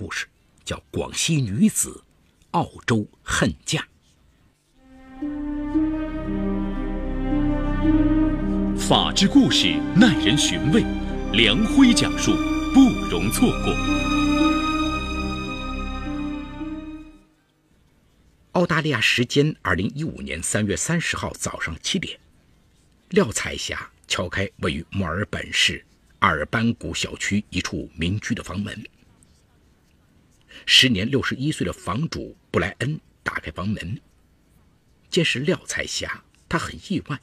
故事，叫《广西女子澳洲恨嫁》。法治故事耐人寻味，梁辉讲述不容错过。澳大利亚时间二零一五年三月三十号早上七点，廖彩霞敲开位于墨尔本市阿尔班谷小区一处民居的房门。时年六十一岁的房主布莱恩打开房门，见是廖彩霞，他很意外。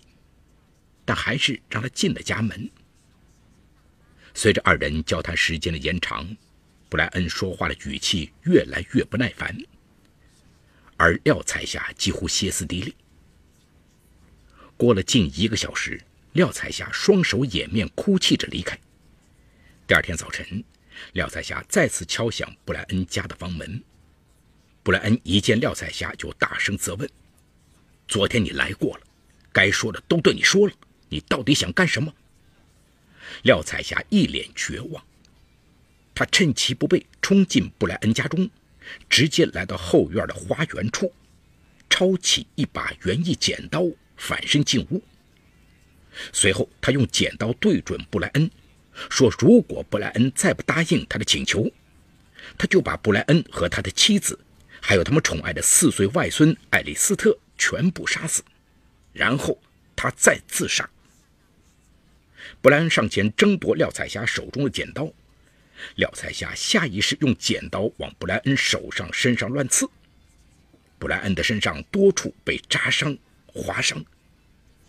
但还是让他进了家门。随着二人交谈时间的延长，布莱恩说话的语气越来越不耐烦，而廖彩霞几乎歇斯底里。过了近一个小时，廖彩霞双手掩面哭泣着离开。第二天早晨，廖彩霞再次敲响布莱恩家的房门。布莱恩一见廖彩霞，就大声责问：“昨天你来过了，该说的都对你说了。”你到底想干什么？廖彩霞一脸绝望。他趁其不备，冲进布莱恩家中，直接来到后院的花园处，抄起一把园艺剪刀，反身进屋。随后，他用剪刀对准布莱恩，说：“如果布莱恩再不答应他的请求，他就把布莱恩和他的妻子，还有他们宠爱的四岁外孙爱丽斯特全部杀死，然后他再自杀。”布莱恩上前争夺廖彩霞手中的剪刀，廖彩霞下意识用剪刀往布莱恩手上、身上乱刺，布莱恩的身上多处被扎伤、划伤，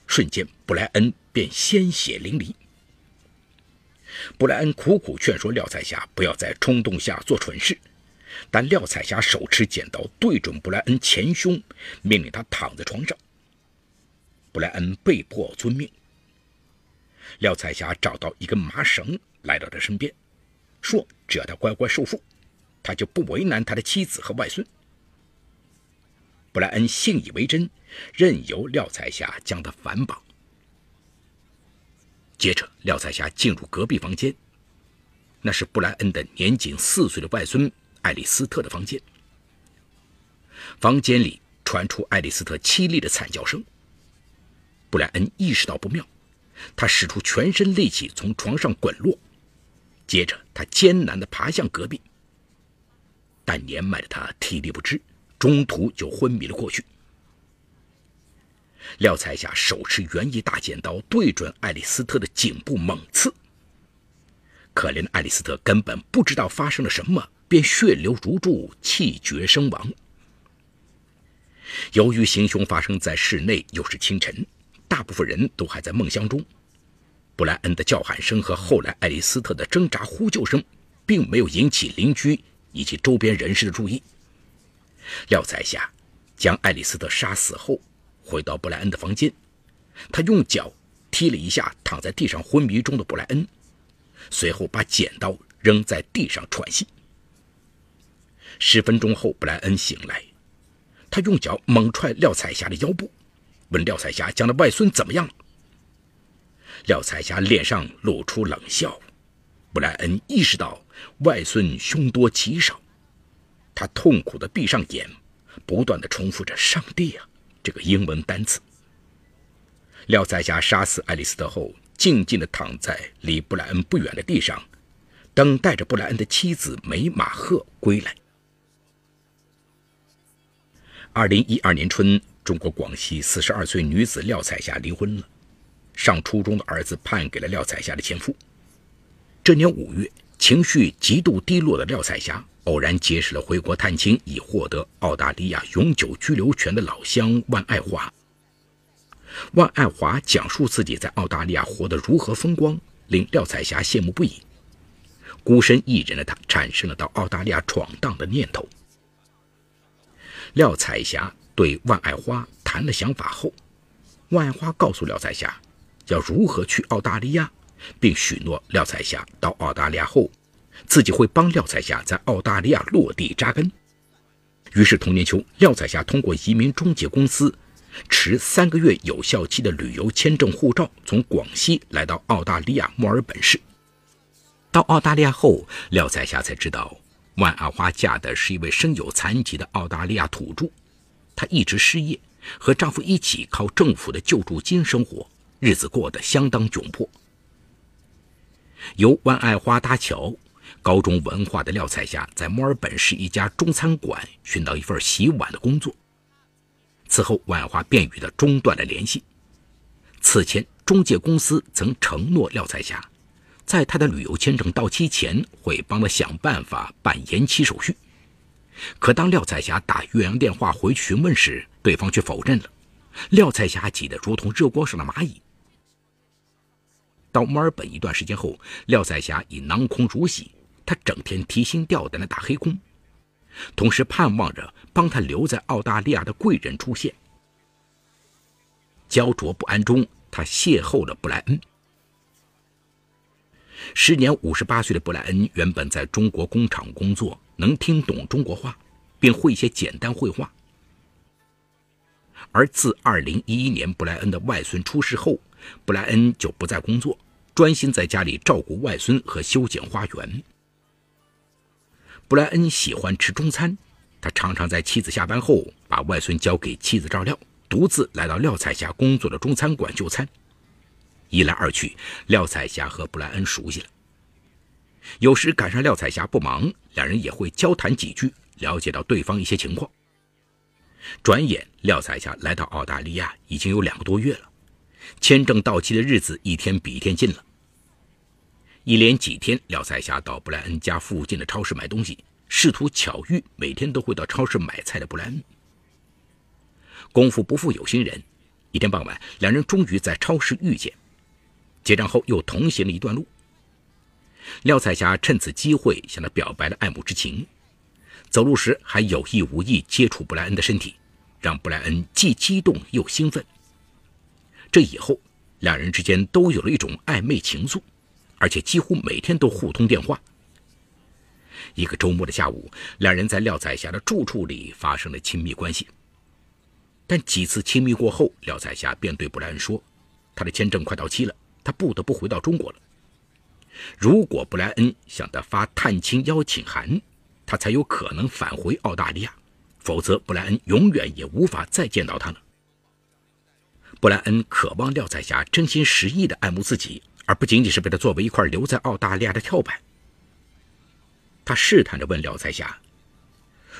瞬间布莱恩便鲜血淋漓。布莱恩苦苦劝说廖彩霞不要在冲动下做蠢事，但廖彩霞手持剪刀对准布莱恩前胸，命令他躺在床上。布莱恩被迫遵命。廖彩霞找到一根麻绳，来到他身边，说：“只要他乖乖受缚，他就不为难他的妻子和外孙。”布莱恩信以为真，任由廖彩霞将他反绑。接着，廖彩霞进入隔壁房间，那是布莱恩的年仅四岁的外孙爱丽斯特的房间。房间里传出爱丽斯特凄厉的惨叫声。布莱恩意识到不妙。他使出全身力气从床上滚落，接着他艰难地爬向隔壁。但年迈的他体力不支，中途就昏迷了过去。廖彩霞手持园艺大剪刀对准爱丽斯特的颈部猛刺，可怜的爱丽斯特根本不知道发生了什么，便血流如注，气绝身亡。由于行凶发生在室内，又是清晨。大部分人都还在梦乡中，布莱恩的叫喊声和后来爱丽斯特的挣扎呼救声，并没有引起邻居以及周边人士的注意。廖彩霞将爱丽斯特杀死后，回到布莱恩的房间，他用脚踢了一下躺在地上昏迷中的布莱恩，随后把剪刀扔在地上喘息。十分钟后，布莱恩醒来，他用脚猛踹廖彩霞的腰部。问廖彩霞：“将的外孙怎么样了？”廖彩霞脸上露出冷笑。布莱恩意识到外孙凶多吉少，他痛苦地闭上眼，不断地重复着“上帝啊”这个英文单词。廖彩霞杀死爱丽丝特后，静静地躺在离布莱恩不远的地上，等待着布莱恩的妻子梅马赫归来。二零一二年春。中国广西四十二岁女子廖彩霞离婚了，上初中的儿子判给了廖彩霞的前夫。这年五月，情绪极度低落的廖彩霞偶然结识了回国探亲、已获得澳大利亚永久居留权的老乡万爱华。万爱华讲述自己在澳大利亚活得如何风光，令廖彩霞羡慕不已。孤身一人的她产生了到澳大利亚闯荡的念头。廖彩霞。对万爱花谈了想法后，万爱花告诉廖彩霞要如何去澳大利亚，并许诺廖彩霞到澳大利亚后，自己会帮廖彩霞在澳大利亚落地扎根。于是同年秋，廖彩霞通过移民中介公司持三个月有效期的旅游签证护照，从广西来到澳大利亚墨尔本市。到澳大利亚后，廖彩霞才知道万阿花嫁的是一位身有残疾的澳大利亚土著，她一直失业，和丈夫一起靠政府的救助金生活，日子过得相当窘迫。由万爱花搭桥，高中文化的廖彩霞在墨尔本市一家中餐馆寻到一份洗碗的工作。此后，万爱花便与他中断了联系。此前，中介公司曾承诺廖彩霞，在他的旅游签证到期前会帮他想办法办延期手续。可当廖彩霞打岳阳电话回去询问时，对方却否认了。廖彩霞急得如同热锅上的蚂蚁。到墨尔本一段时间后，廖彩霞已囊空如洗，她整天提心吊胆的打黑工，同时盼望着帮她留在澳大利亚的贵人出现。焦灼不安中，他邂逅了布莱恩。时年五十八岁的布莱恩原本在中国工厂工作，能听懂中国话，并会一些简单绘画。而自二零一一年布莱恩的外孙出事后，布莱恩就不再工作，专心在家里照顾外孙和修剪花园。布莱恩喜欢吃中餐，他常常在妻子下班后把外孙交给妻子照料，独自来到廖彩霞工作的中餐馆就餐。一来二去，廖彩霞和布莱恩熟悉了。有时赶上廖彩霞不忙，两人也会交谈几句，了解到对方一些情况。转眼，廖彩霞来到澳大利亚已经有两个多月了，签证到期的日子一天比一天近了。一连几天，廖彩霞到布莱恩家附近的超市买东西，试图巧遇每天都会到超市买菜的布莱恩。功夫不负有心人，一天傍晚，两人终于在超市遇见。结账后，又同行了一段路。廖彩霞趁此机会向他表白了爱慕之情。走路时还有意无意接触布莱恩的身体，让布莱恩既激动又兴奋。这以后，两人之间都有了一种暧昧情愫，而且几乎每天都互通电话。一个周末的下午，两人在廖彩霞的住处里发生了亲密关系。但几次亲密过后，廖彩霞便对布莱恩说：“他的签证快到期了，他不得不回到中国了。如果布莱恩向他发探亲邀请函。”他才有可能返回澳大利亚，否则布莱恩永远也无法再见到他了。布莱恩渴望廖彩霞真心实意的爱慕自己，而不仅仅是被他作为一块留在澳大利亚的跳板。他试探着问廖彩霞：“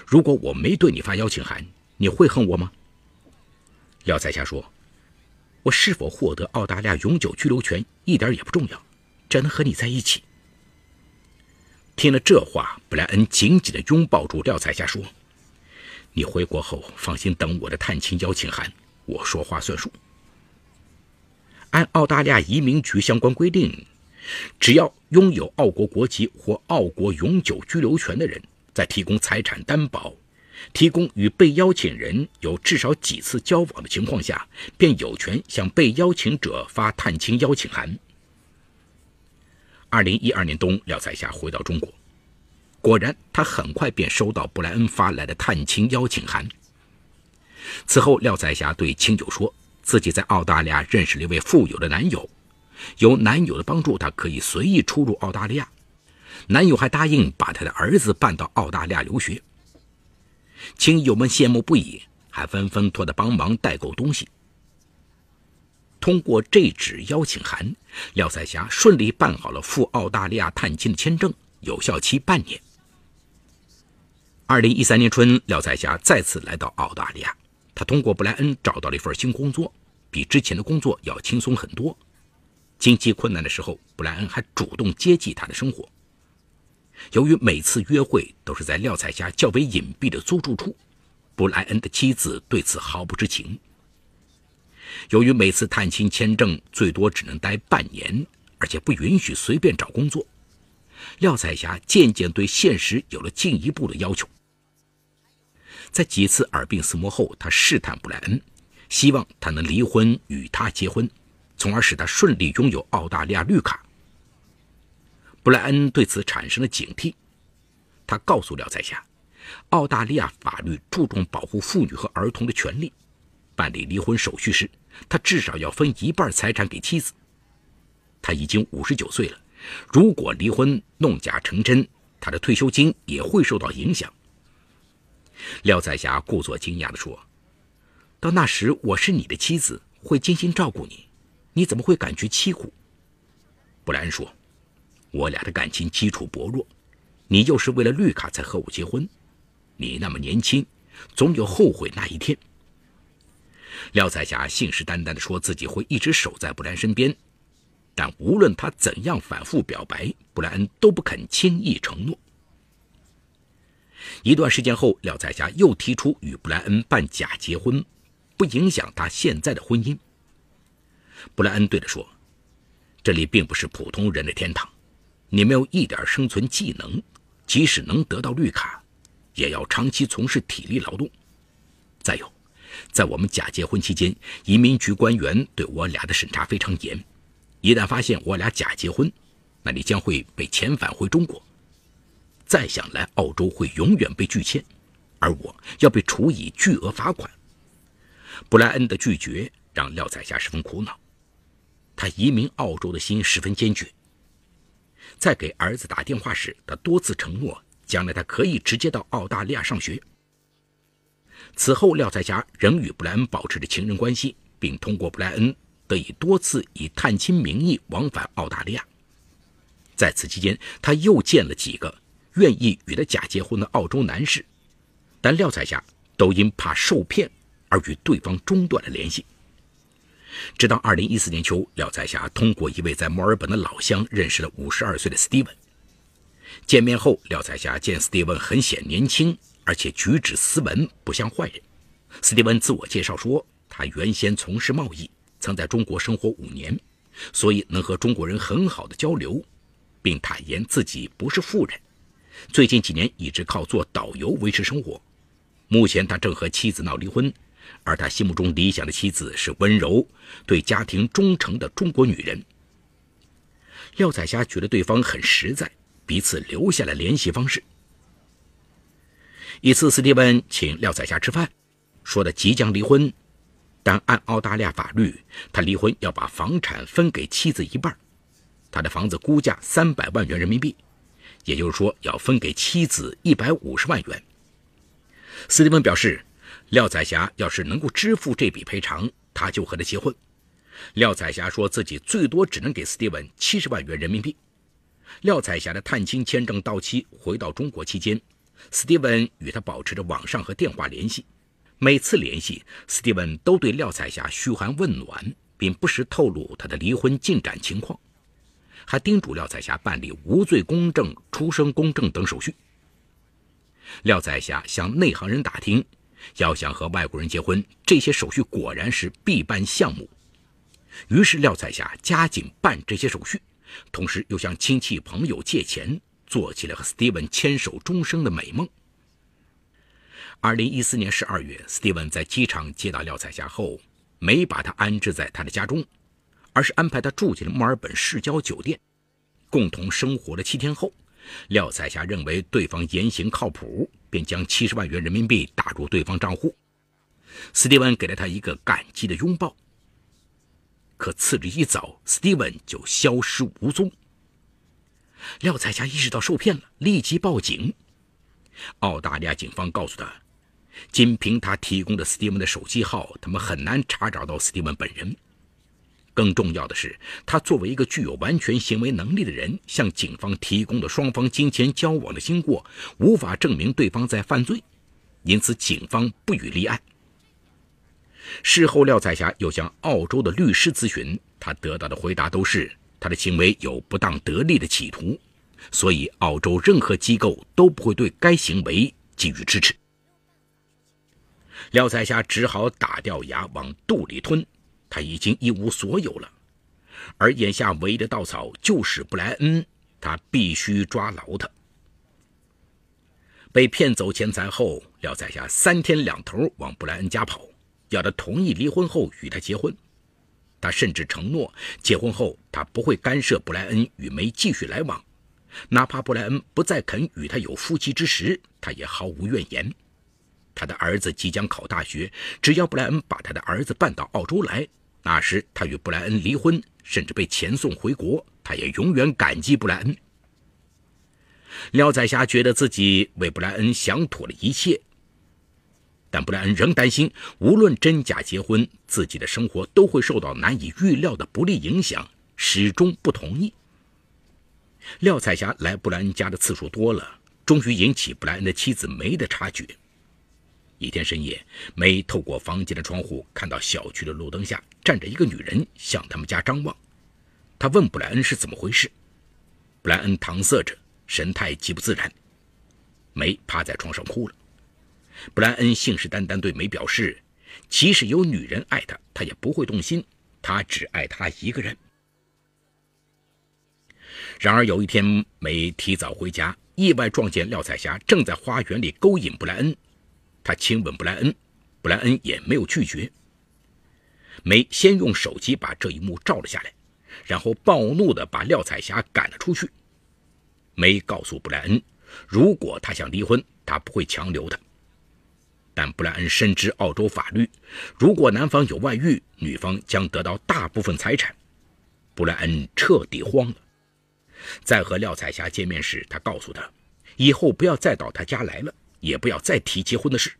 如果我没对你发邀请函，你会恨我吗？”廖彩霞说：“我是否获得澳大利亚永久居留权一点也不重要，只要能和你在一起。”听了这话，布莱恩紧紧地拥抱住廖彩霞，说：“你回国后放心等我的探亲邀请函，我说话算数。”按澳大利亚移民局相关规定，只要拥有澳国国籍或澳国永久居留权的人，在提供财产担保、提供与被邀请人有至少几次交往的情况下，便有权向被邀请者发探亲邀请函。二零一二年冬，廖彩霞回到中国，果然，她很快便收到布莱恩发来的探亲邀请函。此后，廖彩霞对亲友说，自己在澳大利亚认识了一位富有的男友，有男友的帮助，她可以随意出入澳大利亚。男友还答应把他的儿子办到澳大利亚留学。亲友们羡慕不已，还纷纷托他帮忙代购东西。通过这纸邀请函，廖彩霞顺利办好了赴澳大利亚探亲的签证，有效期半年。二零一三年春，廖彩霞再次来到澳大利亚，他通过布莱恩找到了一份新工作，比之前的工作要轻松很多。经济困难的时候，布莱恩还主动接济他的生活。由于每次约会都是在廖彩霞较为隐蔽的租住处，布莱恩的妻子对此毫不知情。由于每次探亲签证最多只能待半年，而且不允许随便找工作，廖彩霞渐渐对现实有了进一步的要求。在几次耳鬓厮磨后，他试探布莱恩，希望他能离婚与他结婚，从而使他顺利拥有澳大利亚绿卡。布莱恩对此产生了警惕，他告诉廖在下，澳大利亚法律注重保护妇女和儿童的权利。办理离婚手续时，他至少要分一半财产给妻子。他已经五十九岁了，如果离婚弄假成真，他的退休金也会受到影响。廖彩霞故作惊讶地说：“到那时，我是你的妻子，会精心照顾你，你怎么会感觉凄苦？”布莱恩说：“我俩的感情基础薄弱，你又是为了绿卡才和我结婚，你那么年轻，总有后悔那一天。”廖彩霞信誓旦旦地说自己会一直守在布莱恩身边，但无论他怎样反复表白，布莱恩都不肯轻易承诺。一段时间后，廖彩霞又提出与布莱恩办假结婚，不影响他现在的婚姻。布莱恩对他说：“这里并不是普通人的天堂，你没有一点生存技能，即使能得到绿卡，也要长期从事体力劳动。再有，在我们假结婚期间，移民局官员对我俩的审查非常严，一旦发现我俩假结婚，那你将会被遣返回中国。”再想来澳洲会永远被拒签，而我要被处以巨额罚款。布莱恩的拒绝让廖彩霞十分苦恼，他移民澳洲的心十分坚决。在给儿子打电话时，他多次承诺将来他可以直接到澳大利亚上学。此后，廖彩霞仍与布莱恩保持着情人关系，并通过布莱恩得以多次以探亲名义往返澳大利亚。在此期间，他又见了几个。愿意与他假结婚的澳洲男士，但廖彩霞都因怕受骗而与对方中断了联系。直到2014年秋，廖彩霞通过一位在墨尔本的老乡认识了52岁的斯蒂文。见面后，廖彩霞见斯蒂文很显年轻，而且举止斯文，不像坏人。斯蒂文自我介绍说，他原先从事贸易，曾在中国生活五年，所以能和中国人很好的交流，并坦言自己不是富人。最近几年一直靠做导游维持生活。目前他正和妻子闹离婚，而他心目中理想的妻子是温柔、对家庭忠诚的中国女人。廖彩霞觉得对方很实在，彼此留下了联系方式。一次，斯蒂文请廖彩霞吃饭，说的即将离婚，但按澳大利亚法律，他离婚要把房产分给妻子一半。他的房子估价三百万元人民币。也就是说，要分给妻子一百五十万元。斯蒂文表示，廖彩霞要是能够支付这笔赔偿，他就和他结婚。廖彩霞说自己最多只能给斯蒂文七十万元人民币。廖彩霞的探亲签证到期，回到中国期间，斯蒂文与他保持着网上和电话联系。每次联系，斯蒂文都对廖彩霞嘘寒问暖，并不时透露他的离婚进展情况。还叮嘱廖彩霞办理无罪公证、出生公证等手续。廖彩霞向内行人打听，要想和外国人结婚，这些手续果然是必办项目。于是廖彩霞加紧办这些手续，同时又向亲戚朋友借钱，做起了和 Steven 牵手终生的美梦。二零一四年十二月，Steven 在机场接到廖彩霞后，没把她安置在他的家中。而是安排他住进了墨尔本市郊酒店，共同生活了七天后，廖彩霞认为对方言行靠谱，便将七十万元人民币打入对方账户。斯蒂文给了他一个感激的拥抱。可次日一早，斯蒂文就消失无踪。廖彩霞意识到受骗了，立即报警。澳大利亚警方告诉他，仅凭他提供的斯蒂文的手机号，他们很难查找到斯蒂文本人。更重要的是，他作为一个具有完全行为能力的人，向警方提供的双方金钱交往的经过，无法证明对方在犯罪，因此警方不予立案。事后，廖彩霞又向澳洲的律师咨询，他得到的回答都是他的行为有不当得利的企图，所以澳洲任何机构都不会对该行为给予支持。廖彩霞只好打掉牙往肚里吞。他已经一无所有了，而眼下唯一的稻草就是布莱恩，他必须抓牢他。被骗走钱财后，廖彩霞三天两头往布莱恩家跑，要他同意离婚后与他结婚。他甚至承诺，结婚后他不会干涉布莱恩与梅继续来往，哪怕布莱恩不再肯与他有夫妻之实，他也毫无怨言。他的儿子即将考大学，只要布莱恩把他的儿子办到澳洲来。那时他与布莱恩离婚，甚至被遣送回国，他也永远感激布莱恩。廖彩霞觉得自己为布莱恩想妥了一切，但布莱恩仍担心，无论真假结婚，自己的生活都会受到难以预料的不利影响，始终不同意。廖彩霞来布莱恩家的次数多了，终于引起布莱恩的妻子梅的察觉。一天深夜，梅透过房间的窗户看到小区的路灯下站着一个女人，向他们家张望。她问布莱恩是怎么回事，布莱恩搪塞着，神态极不自然。梅趴在床上哭了。布莱恩信誓旦旦对梅表示，即使有女人爱他，他也不会动心，他只爱她一个人。然而有一天，梅提早回家，意外撞见廖彩霞正在花园里勾引布莱恩。他亲吻布莱恩，布莱恩也没有拒绝。梅先用手机把这一幕照了下来，然后暴怒地把廖彩霞赶了出去。梅告诉布莱恩，如果他想离婚，他不会强留他。但布莱恩深知澳洲法律，如果男方有外遇，女方将得到大部分财产。布莱恩彻底慌了。在和廖彩霞见面时，他告诉她，以后不要再到他家来了。也不要再提结婚的事，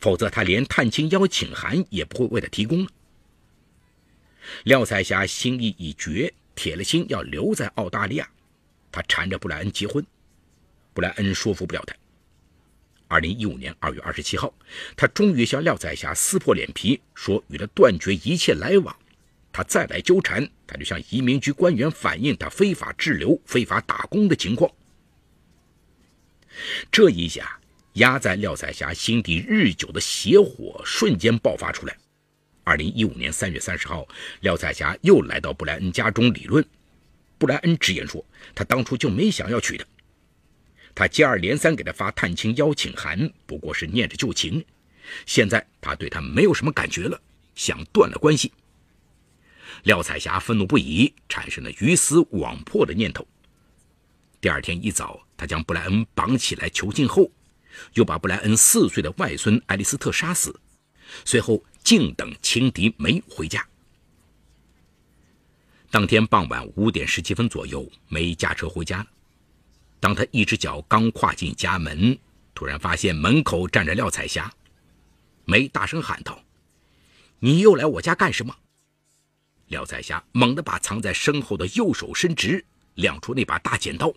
否则他连探亲邀请函也不会为他提供了。廖彩霞心意已决，铁了心要留在澳大利亚。她缠着布莱恩结婚，布莱恩说服不了她。二零一五年二月二十七号，他终于向廖彩霞撕破脸皮，说与他断绝一切来往。他再来纠缠，他就向移民局官员反映他非法滞留、非法打工的情况。这一下。压在廖彩霞心底日久的邪火瞬间爆发出来。二零一五年三月三十号，廖彩霞又来到布莱恩家中理论。布莱恩直言说，他当初就没想要娶她。他接二连三给她发探亲邀请函，不过是念着旧情。现在他对她没有什么感觉了，想断了关系。廖彩霞愤怒不已，产生了鱼死网破的念头。第二天一早，他将布莱恩绑起来囚禁后。又把布莱恩四岁的外孙爱丽斯特杀死，随后静等情敌梅回家。当天傍晚五点十七分左右，梅驾车回家。当他一只脚刚跨进家门，突然发现门口站着廖彩霞。梅大声喊道：“你又来我家干什么？”廖彩霞猛地把藏在身后的右手伸直，亮出那把大剪刀。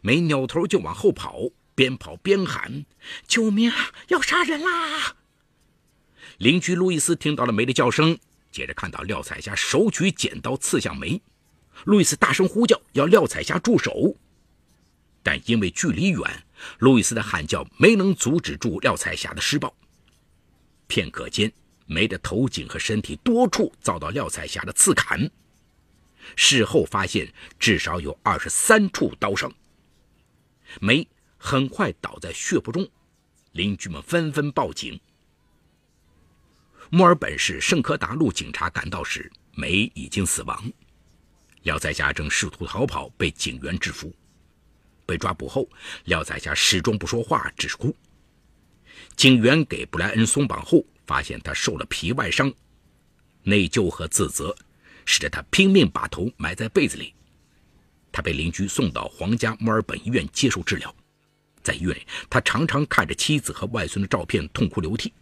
梅扭头就往后跑。边跑边喊：“救命啊！要杀人啦！”邻居路易斯听到了梅的叫声，接着看到廖彩霞手举剪刀刺向梅。路易斯大声呼叫，要廖彩霞住手。但因为距离远，路易斯的喊叫没能阻止住廖彩霞的施暴。片刻间，梅的头颈和身体多处遭到廖彩霞的刺砍。事后发现，至少有二十三处刀伤。梅。很快倒在血泊中，邻居们纷纷报警。墨尔本市圣科达路警察赶到时，梅已经死亡。廖彩霞正试图逃跑，被警员制服。被抓捕后，廖彩霞始终不说话，只是哭。警员给布莱恩松绑后，发现他受了皮外伤，内疚和自责使得他拼命把头埋在被子里。他被邻居送到皇家墨尔本医院接受治疗。在医院里，他常常看着妻子和外孙的照片，痛哭流涕。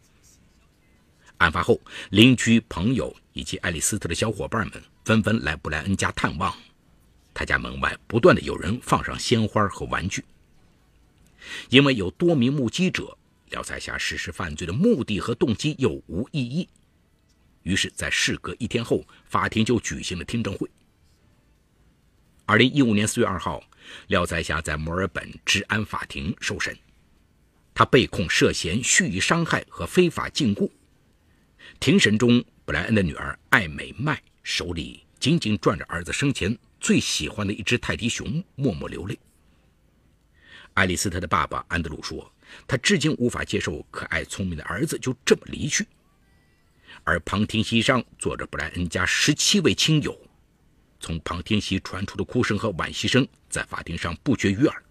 案发后，邻居、朋友以及爱丽丝特的小伙伴们纷纷来布莱恩家探望。他家门外不断的有人放上鲜花和玩具。因为有多名目击者，廖彩霞实施犯罪的目的和动机又无异议。于是，在事隔一天后，法庭就举行了听证会。二零一五年四月二号。廖彩霞在墨尔本治安法庭受审，他被控涉嫌蓄意伤害和非法禁锢。庭审中，布莱恩的女儿艾美麦手里紧紧攥着儿子生前最喜欢的一只泰迪熊，默默流泪。爱丽丝特的爸爸安德鲁说：“他至今无法接受可爱聪明的儿子就这么离去。”而旁听席上坐着布莱恩家十七位亲友。从旁听席传出的哭声和惋惜声在法庭上不绝于耳。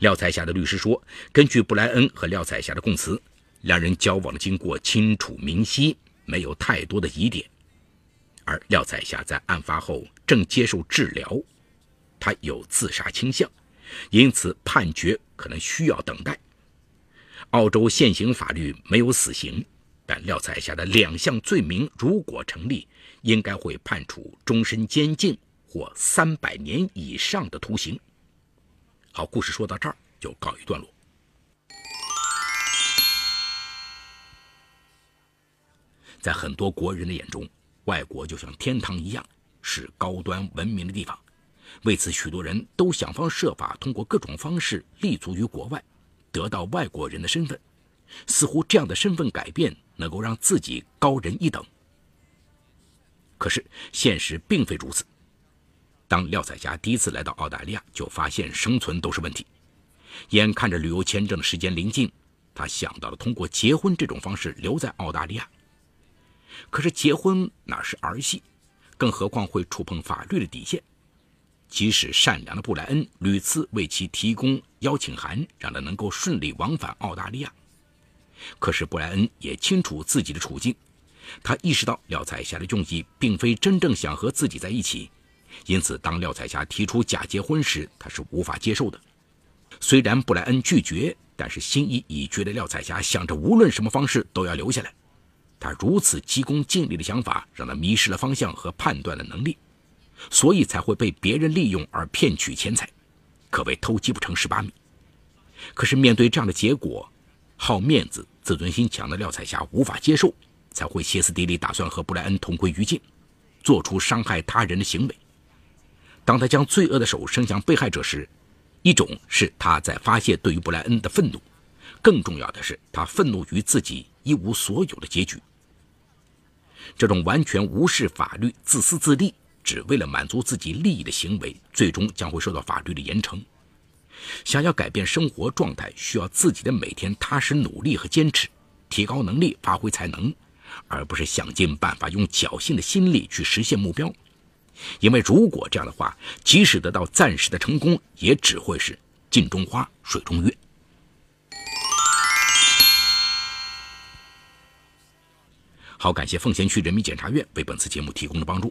廖彩霞的律师说：“根据布莱恩和廖彩霞的供词，两人交往的经过清楚明晰，没有太多的疑点。而廖彩霞在案发后正接受治疗，她有自杀倾向，因此判决可能需要等待。澳洲现行法律没有死刑，但廖彩霞的两项罪名如果成立，应该会判处终身监禁或三百年以上的徒刑。好，故事说到这儿就告一段落。在很多国人的眼中，外国就像天堂一样，是高端文明的地方。为此，许多人都想方设法通过各种方式立足于国外，得到外国人的身份。似乎这样的身份改变能够让自己高人一等。可是现实并非如此。当廖彩霞第一次来到澳大利亚，就发现生存都是问题。眼看着旅游签证的时间临近，他想到了通过结婚这种方式留在澳大利亚。可是结婚哪是儿戏，更何况会触碰法律的底线。即使善良的布莱恩屡次为其提供邀请函，让他能够顺利往返澳大利亚，可是布莱恩也清楚自己的处境。他意识到廖彩霞的用意并非真正想和自己在一起，因此当廖彩霞提出假结婚时，他是无法接受的。虽然布莱恩拒绝，但是心意已决的廖彩霞想着无论什么方式都要留下来。他如此急功近利的想法，让他迷失了方向和判断的能力，所以才会被别人利用而骗取钱财，可谓偷鸡不成蚀把米。可是面对这样的结果，好面子、自尊心强的廖彩霞无法接受，才会歇斯底里打算和布莱恩同归于尽，做出伤害他人的行为。当他将罪恶的手伸向被害者时，一种是他在发泄对于布莱恩的愤怒，更重要的是他愤怒于自己。一无所有的结局。这种完全无视法律、自私自利，只为了满足自己利益的行为，最终将会受到法律的严惩。想要改变生活状态，需要自己的每天踏实努力和坚持，提高能力，发挥才能，而不是想尽办法用侥幸的心理去实现目标。因为如果这样的话，即使得到暂时的成功，也只会是镜中花，水中月。好，感谢奉贤区人民检察院为本次节目提供的帮助。